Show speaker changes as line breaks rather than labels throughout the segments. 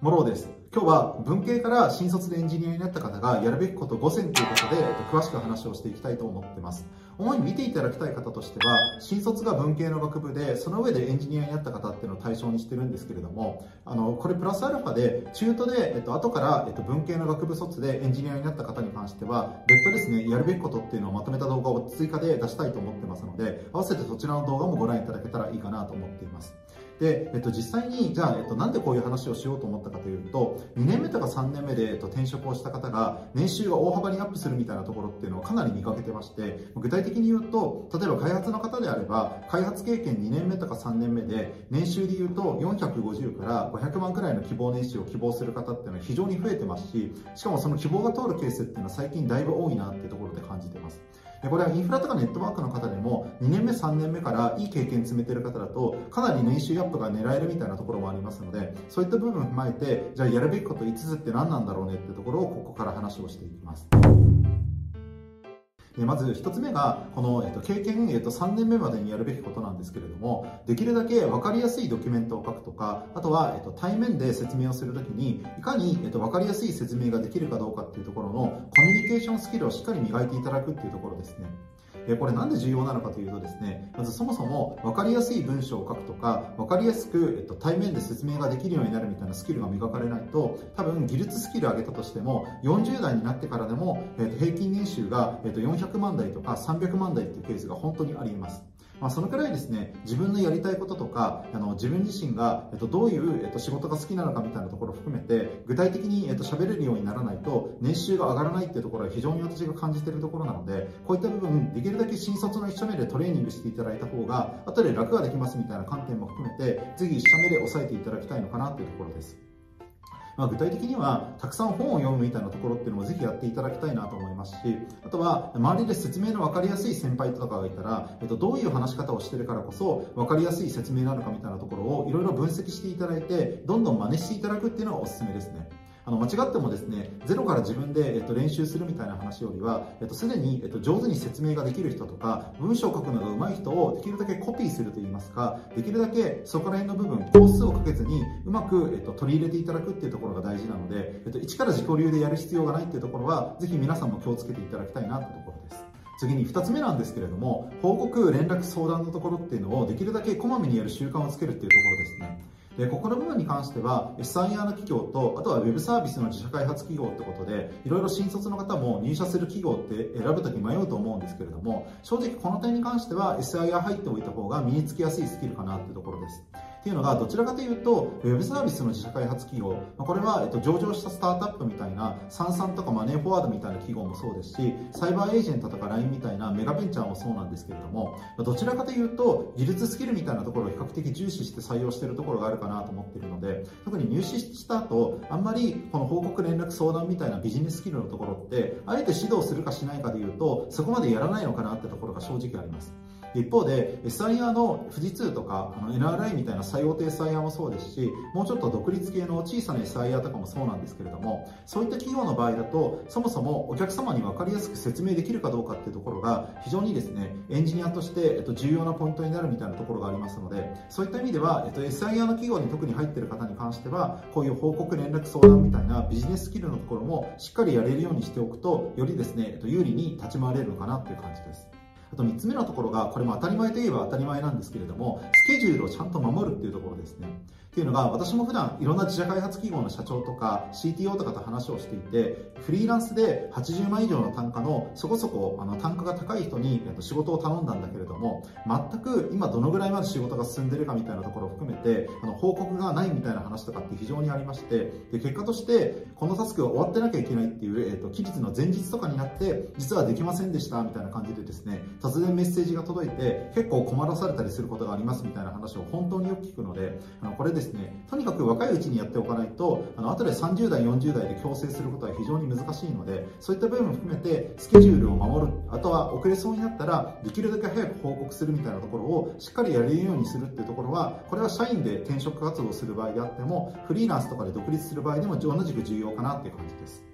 モローです。今日は文系から新卒でエンジニアになった方がやるべきこと5選ということで、詳しく話をしていきたいと思ってます。主に見ていただきたい方としては、新卒が文系の学部で、その上でエンジニアになった方っていうのを対象にしてるんですけれども、あの、これプラスアルファで、中途で、えっと、後から、えっと、文系の学部卒でエンジニアになった方に関しては、別途ですね、やるべきことっていうのをまとめた動画を追加で出したいと思ってますので、合わせてそちらの動画もご覧いただけたらいいかなと思っています。で、えっと、実際に、じゃあ、えっと、なんでこういう話をしようと思ったかというと、2年目とか3年目で、えっと、転職をした方が、年収が大幅にアップするみたいなところっていうのをかなり見かけてまして、具体的に言うと、例えば開発の方であれば、開発経験2年目とか3年目で、年収で言うと450から500万くらいの希望年収を希望する方っていうのは非常に増えてますし、しかもその希望が通るケースっていうのは最近だいぶ多いなっていうところで感じてます。これはインフラとかネットワークの方でも2年目3年目からいい経験積めてる方だとかなり年収アップが狙えるみたいなところもありますのでそういった部分を踏まえてじゃあやるべきこと5つって何なんだろうねってところをここから話をしていきます。まず1つ目が、この、えっと、経験、えっと、3年目までにやるべきことなんですけれども、できるだけ分かりやすいドキュメントを書くとか、あとは、えっと、対面で説明をするときに、いかに、えっと、分かりやすい説明ができるかどうかっていうところの、コミュニケーションスキルをしっかり磨いていただくっていうところですね。これなんで重要なのかというとですね、まずそもそも分かりやすい文章を書くとか、分かりやすく、えっと、対面で説明ができるようになるみたいなスキルが磨かれないと、多分技術スキル上げたとしても、40代になってからでも、えっと、平均年収が、えっと、400万台とか300万台っていうケースが本当にあります。まあ、そのくらいですね、自分のやりたいこととか、あの自分自身が、えっと、どういう、えっと、仕事が好きなのかみたいなところを含めて、具体的に、えっと、喋れるようにならないと、年収が上がらないっていうところは非常に私が感じているところなので、こういった部分、できるだけ新卒の1社目でトレーニングしていただいた方が、後で楽ができますみたいな観点も含めて、次1社目で押さえていただきたいのかなというところです。まあ、具体的にはたくさん本を読むみたいなところっていうのもぜひやっていただきたいなと思いますしあとは周りで説明の分かりやすい先輩とかがいたら、えっと、どういう話し方をしてるからこそ分かりやすい説明なのかみたいなところをいろいろ分析していただいてどんどん真似していただくっていうのがおすすめですね。あの間違ってもですねゼロから自分で、えっと、練習するみたいな話よりは、えっと、すでに、えっと、上手に説明ができる人とか文章を書くのが上手い人をできるだけコピーするといいますかできるだけそこら辺の部分工数をかけずにうまく、えっと、取り入れていただくっていうところが大事なので、えっと、一から自己流でやる必要がないっていうところはぜひ皆さんも気をつけていただきたいなってところです。次に2つ目なんですけれども報告連絡相談のところっていうのをできるだけこまめにやる習慣をつけるっていうところですね。で、ここの部分に関しては、SIR の企業と、あとは Web サービスの自社開発企業ってことで、いろいろ新卒の方も入社する企業って選ぶとき迷うと思うんですけれども、正直この点に関しては SIR 入っておいた方が身につきやすいスキルかなってところです。っていうのが、どちらかというと、ウェブサービスの自社開発企業、これは、えっと、上場したスタートアップみたいな、サンサンとかマネーフォワードみたいな企業もそうですし、サイバーエージェントとか LINE みたいなメガベンチャーもそうなんですけれども、どちらかというと、技術スキルみたいなところを比較的重視して採用しているところがあるかなと思っているので、特に入試した後、あんまりこの報告連絡相談みたいなビジネススキルのところって、あえて指導するかしないかでいうと、そこまでやらないのかなってところが正直あります。一方で SIR の富士通とかあの NRI みたいな最大手 SIR もそうですしもうちょっと独立系の小さな SIR とかもそうなんですけれどもそういった企業の場合だとそもそもお客様に分かりやすく説明できるかどうかっていうところが非常にですねエンジニアとして、えっと、重要なポイントになるみたいなところがありますのでそういった意味では、えっと、SIR の企業に特に入っている方に関してはこういう報告連絡相談みたいなビジネススキルのところもしっかりやれるようにしておくとよりですね、えっと、有利に立ち回れるのかなっていう感じです。あと3つ目のところが、これも当たり前といえば当たり前なんですけれども、スケジュールをちゃんと守るっていうところですね。っていうのが、私も普段いろんな自社開発企業の社長とか CTO とかと話をしていて、フリーランスで80万以上の単価のそこそこあの単価が高い人に仕事を頼んだんだけれども、全く今どのぐらいまで仕事が進んでるかみたいなところを含めて、あの報告がないみたいな話とかって非常にありまして、で結果としてこのタスクが終わってなきゃいけないっていう、えーと、期日の前日とかになって、実はできませんでしたみたいな感じでですね、突然メッセージが届いて、結構困らされたりすることがありますみたいな話を本当によく聞くので、あのこれですね、とにかく若いうちにやっておかないと、あの後で30代、40代で強制することは非常に難しいので、そういった部分も含めてスケジュールを守る、あとは遅れそうになったら、できるだけ早く報告するみたいなところをしっかりやれるようにするっていうところは、これは社員で転職活動する場合であっても、フリーランスとかで独立する場合でも同じく重要かなっていう感じです。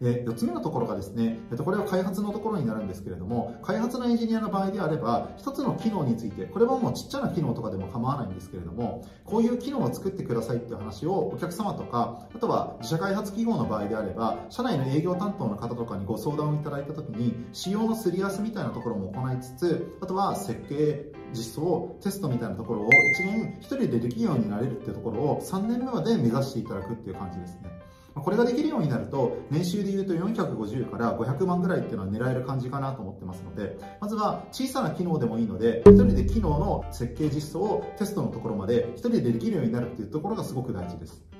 で4つ目のところがですね、えっと、これは開発のところになるんですけれども、開発のエンジニアの場合であれば、1つの機能について、これはもうちっちゃな機能とかでも構わないんですけれども、こういう機能を作ってくださいっていう話をお客様とか、あとは自社開発企業の場合であれば、社内の営業担当の方とかにご相談をいただいたときに、仕様のすり合わせみたいなところも行いつつ、あとは設計、実装、テストみたいなところを一元一人でできるようになれるっていうところを3年目まで目指していただくっていう感じですね。これができるようになると、年収で言うと450から500万ぐらいっていうのは狙える感じかなと思ってますので、まずは小さな機能でもいいので、一人で機能の設計実装をテストのところまで一人でできるようになるっていうところがすごく大事です。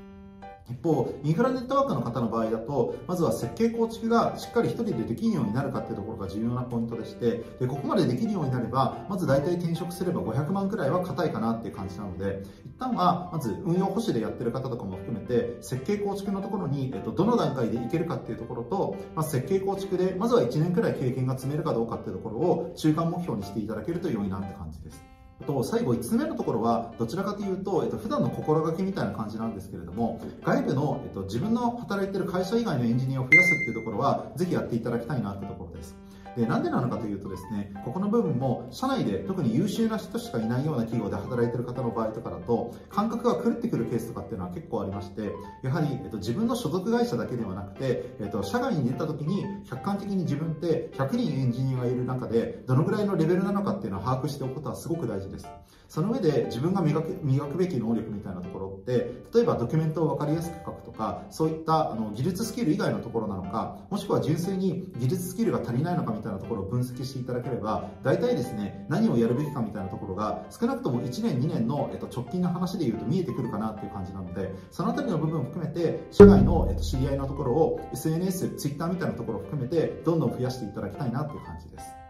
一方、インフラネットワークの方の場合だと、まずは設計構築がしっかり一人でできるようになるかっていうところが重要なポイントでして、でここまでできるようになれば、まず大体転職すれば500万くらいは硬いかなっていう感じなので、一旦はまず運用保守でやってる方とかも含めて、設計構築のところに、えっと、どの段階でいけるかっていうところと、まあ、設計構築で、まずは1年くらい経験が積めるかどうかっていうところを中間目標にしていただけると良いなって感じです。と最後5つ目のところはどちらかというと、えっと普段の心がけみたいな感じなんですけれども外部の、えっと、自分の働いてる会社以外のエンジニアを増やすっていうところはぜひやっていただきたいなってところです。でなんでなのかというとですねここの部分も社内で特に優秀な人しかいないような企業で働いてる方の場合とかだと感覚が狂ってくるケースとかっていうのは結構ありましてやはり、えっと、自分の所属会社だけではなくて、えっと、社外に出た時に客観的に自分って100人エンジニアがいる中でどのぐらいのレベルなのかっていうのを把握しておくことはすごく大事です。その上で自分が磨く磨くべき能力みたいなところって例えばドキュメントを分かりやすく書くとかそういったあの技術スキル以外のところなのかもしくは純粋に技術スキルが足りないのかみたいなところを分析していただければ大体ですね何をやるべきかみたいなところが少なくとも1年2年の、えっと、直近の話で言うと見えてくるかなっていう感じなのでそのあたりの部分を含めて社外の、えっと、知り合いのところを SNS、Twitter みたいなところを含めてどんどん増やしていただきたいなっていう感じです。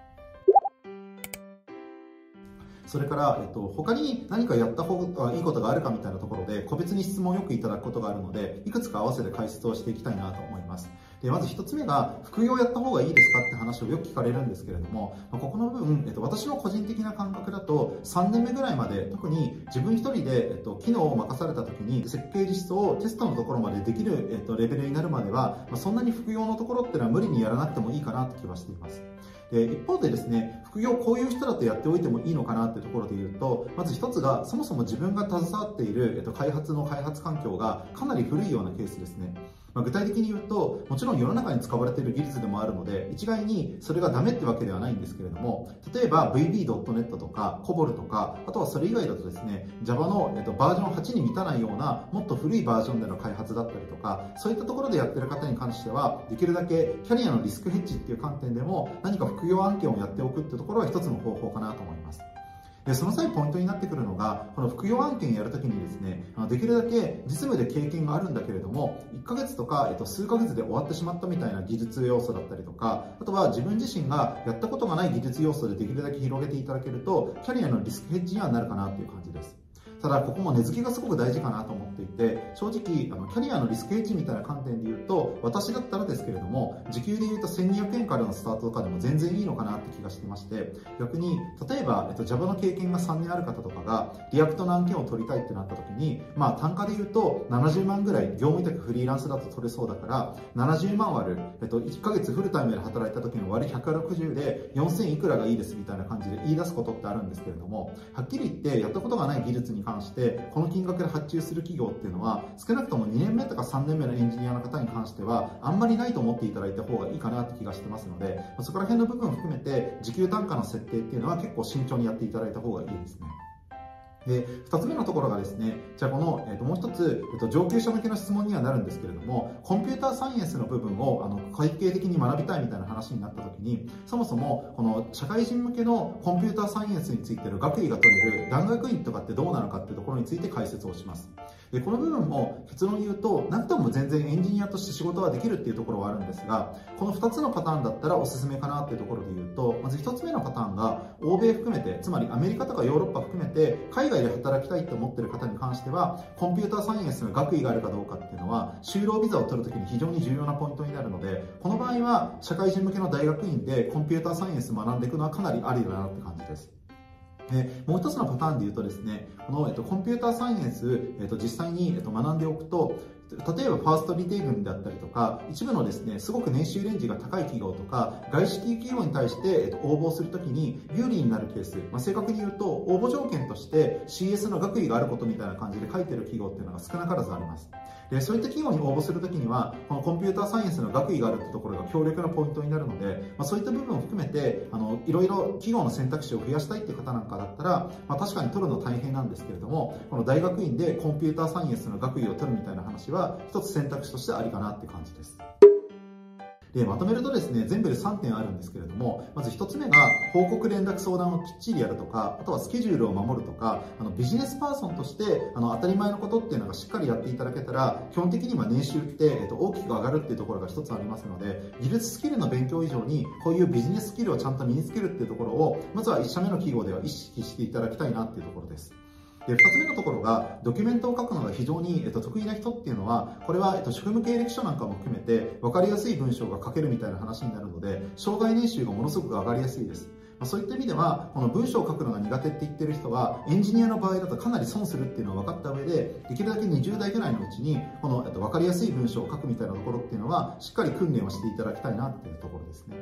それから、えっと、他に何かやった方がいいことがあるかみたいなところで、個別に質問をよくいただくことがあるので、いくつか合わせて解説をしていきたいなと思います。でまず1つ目が、副業やった方がいいですかって話をよく聞かれるんですけれども、まここの部分、えっと、私の個人的な感覚だと、3年目ぐらいまで、特に自分1人で、えっと、機能を任された時に、設計実装をテストのところまでできる、えっと、レベルになるまでは、まあ、そんなに副業のところってのは無理にやらなくてもいいかなって気はしています。で一方でですね副業こういう人だとやっておいてもいいのかなってところで言うとまず一つがそもそも自分が携わっている、えっと、開発の開発環境がかなり古いようなケースですね。まあ、具体的に言うと、もちろん世の中に使われている技術でもあるので、一概にそれがダメってわけではないんですけれども、例えば VB.NET とか COBOL とか、あとはそれ以外だとですね、Java の、えっと、バージョン8に満たないような、もっと古いバージョンでの開発だったりとか、そういったところでやってる方に関しては、できるだけキャリアのリスクヘッジっていう観点でも、何か副業案件をやっておくってところは一つの方法かなと思います。でその際ポイントになってくるのがこの副業案件やるときにですねできるだけ実務で経験があるんだけれども1ヶ月とか、えっと、数ヶ月で終わってしまったみたいな技術要素だったりとかあとは自分自身がやったことがない技術要素でできるだけ広げていただけるとキャリアのリスクヘッジにはなるかなという感じです。ただここも根付きがすごく大事かなと思っていて正直あのキャリアのリスクエッジみたいな観点で言うと私だったらですけれども時給で言うと1200円からのスタートとかでも全然いいのかなって気がしてまして逆に例えば、えっと、Java の経験が3年ある方とかが React の案件を取りたいってなった時にまあ単価で言うと70万ぐらい業務委託フリーランスだと取れそうだから70万割る、えっと、1ヶ月フルタイムで働いた時の割160で4000いくらがいいですみたいな感じで言い出すことってあるんですけれどもはっきり言ってやったことがない技術に関してこの金額で発注する企業っていうのは少なくとも2年目とか3年目のエンジニアの方に関してはあんまりないと思っていただいた方がいいかなって気がしてますのでそこら辺の部分を含めて時給単価の設定っていうのは結構慎重にやっていただいた方がいいですね。で2つ目のところがですねじゃあこの、えっ、ともう一つ、えっ、と上級者向けの質問にはなるんですけれどもコンピューターサイエンスの部分をあの会計的に学びたいみたいな話になった時にそもそもこの社会人向けのコンピューターサイエンスについての学位が取れる大学院とかってどうなのかっていうところについて解説をします。でこの部分も結論言うとなくとも全然エンジニアとして仕事はできるっていうところはあるんですがこの2つのパターンだったらおすすめかなっていうところで言うとまず1つ目のパターンが欧米含めてつまりアメリカとかヨーロッパ含めて海外で働きたいって思ってる方に関してはコンピューターサイエンスの学位があるかどうかっていうのは就労ビザを取るときに非常に重要なポイントになるのでこの場合は社会人向けの大学院でコンピューターサイエンス学んでいくのはかなりありだなって感じです。えもう一つのパターンで言うとですね、この、えっと、コンピューターサイエンス、えっと、実際に、えっと、学んでおくと、例えばファーストリテイ群であったりとか、一部のですね、すごく年収レンジが高い企業とか、外資系企業に対して、えっと、応募するときに有利になるケース、まあ、正確に言うと、応募条件として CS の学位があることみたいな感じで書いてる企業っていうのが少なからずあります。で、そういった企業に応募するときには、このコンピューターサイエンスの学位があるってところが強力なポイントになるので、まあ、そういった部分を含めて、あの、いろいろ企業の選択肢を増やしたいっていう方なんかだったら、まあ、確かに取るの大変なんですけれども、この大学院でコンピューターサイエンスの学位を取るみたいな話は、は一つ選択肢としてありかなって感じです。で、まとめるとですね、全部で3点あるんですけれども、まず1つ目が、報告連絡相談をきっちりやるとか、あとはスケジュールを守るとか、あのビジネスパーソンとして、あの、当たり前のことっていうのがしっかりやっていただけたら、基本的には年収って、えっと、大きく上がるっていうところが1つありますので、技術スキルの勉強以上に、こういうビジネススキルをちゃんと身につけるっていうところを、まずは1社目の企業では意識していただきたいなっていうところです。で、二つ目のところが、ドキュメントを書くのが非常に、えっと、得意な人っていうのは、これは、えっと、職務経歴書なんかも含めて、分かりやすい文章が書けるみたいな話になるので、障害年収がものすごく上がりやすいです。まあ、そういった意味では、この文章を書くのが苦手って言ってる人は、エンジニアの場合だとかなり損するっていうのは分かった上で、できるだけ20代ぐらいのうちに、この、えっと、分かりやすい文章を書くみたいなところっていうのは、しっかり訓練をしていただきたいなっていうところですね。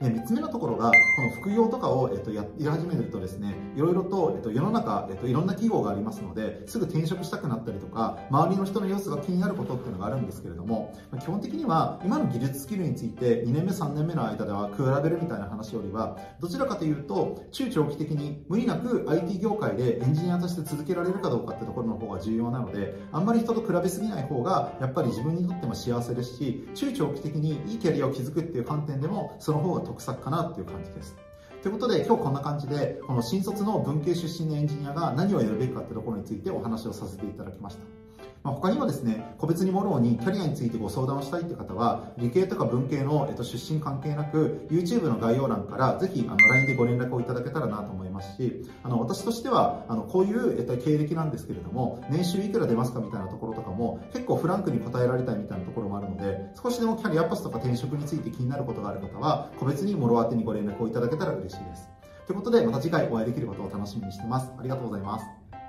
で3つ目のところが、この副業とかを、えっと、やり始めるとですね、いろいろと、えっと、世の中、えっと、いろんな企業がありますので、すぐ転職したくなったりとか、周りの人の様子が気になることっていうのがあるんですけれども、基本的には、今の技術スキルについて、2年目、3年目の間では比べるみたいな話よりは、どちらかというと、中長期的に無理なく IT 業界でエンジニアとして続けられるかどうかってところの方が重要なので、あんまり人と比べすぎない方が、やっぱり自分にとっても幸せですし、中長期的にいいキャリアを築くっていう観点でも、その方が得策かなっていう感じです。ということで今日こんな感じでこの新卒の文系出身のエンジニアが何をやるべきかってところについてお話をさせていただきました。まあ、他にもですね、個別にもろにキャリアについてご相談をしたいって方は、理系とか文系の、えっと、出身関係なく、YouTube の概要欄からぜひあの LINE でご連絡をいただけたらなと思いますし、あの私としてはあのこういう、えっと、経歴なんですけれども、年収いくら出ますかみたいなところとかも結構フランクに答えられたいみたいなところもあるので、少しでもキャリアパスとか転職について気になることがある方は、個別にもろ当てにご連絡をいただけたら嬉しいです。ということで、また次回お会いできることを楽しみにしてます。ありがとうございます。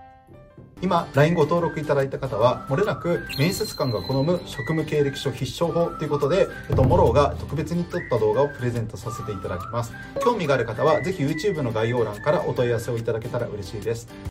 今、LINE ご登録いただいた方は、もれなく面接官が好む職務経歴書必勝法ということで、えっと、モローが特別に撮った動画をプレゼントさせていただきます。興味がある方は、ぜひ YouTube の概要欄からお問い合わせをいただけたら嬉しいです。